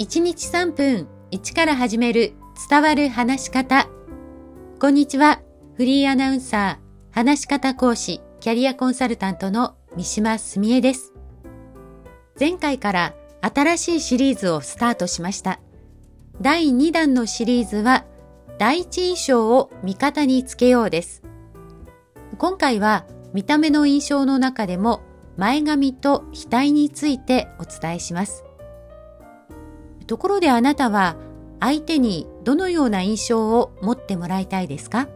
1日3分1から始める伝わる話し方。こんにちは。フリーアナウンサー、話し方講師、キャリアコンサルタントの三島澄江です。前回から新しいシリーズをスタートしました。第2弾のシリーズは、第一印象を味方につけようです。今回は見た目の印象の中でも前髪と額についてお伝えします。ところであなたは相手にどのような印象を持ってもらいたいですか？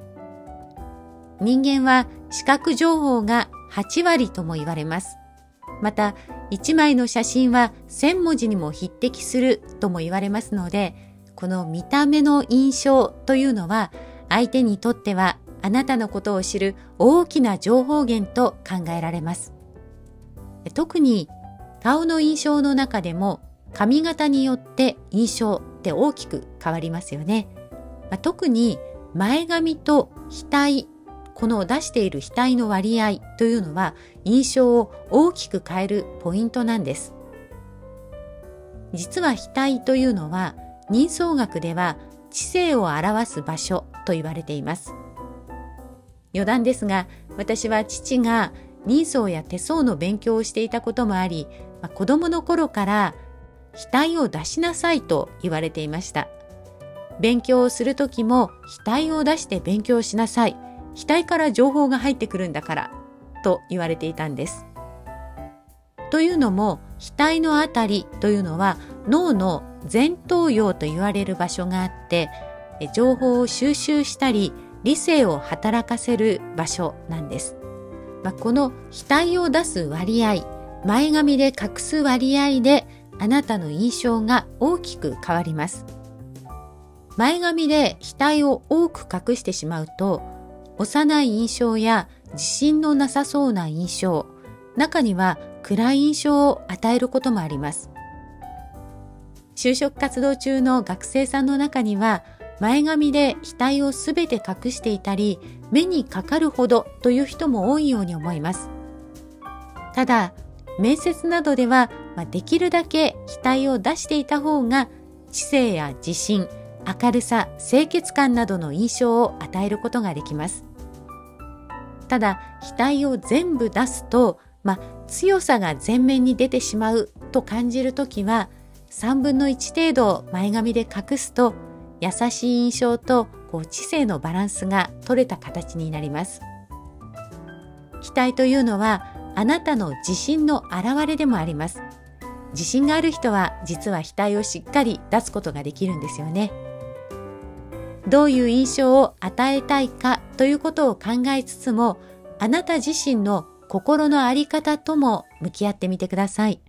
人間は視覚情報が8割とも言われます。また、1枚の写真は1000文字にも匹敵するとも言われますので、この見た目の印象というのは相手にとってはあなたのことを知る大きな情報源と考えられます。特に顔の印象の中でも髪型によって印象って大きく変わりますよね。まあ、特に前髪と額、この出している額の割合というのは印象を大きく変えるポイントなんです。実は額というのは人相学では知性を表す場所と言われています。余談ですが、私は父が人相や手相の勉強をしていたこともあり、まあ、子供の頃から額を出しなさいと言われていました。勉強をするときも額を出して勉強しなさい。額から情報が入ってくるんだから、と言われていたんです。というのも、額のあたりというのは脳の前頭葉と言われる場所があって、情報を収集したり、理性を働かせる場所なんです。まあ、この額を出す割合、前髪で隠す割合であなたの印象が大きく変わります。前髪で額を多く隠してしまうと、幼い印象や自信のなさそうな印象、中には暗い印象を与えることもあります。就職活動中の学生さんの中には、前髪で額をすべて隠していたり、目にかかるほどという人も多いように思います。ただ、面接などでは、まあ、できるだけ額を出していた方が知性や自信、明るさ、清潔感などの印象を与えることができます。ただ、額を全部出すと、まあ、強さが前面に出てしまうと感じるときは、3分の1程度前髪で隠すと、優しい印象とこう知性のバランスが取れた形になります。額というのはあなたの自信の表れでもあります。自信がある人は実は額をしっかり出すことができるんですよね。どういう印象を与えたいかということを考えつつも、あなた自身の心の在り方とも向き合ってみてください。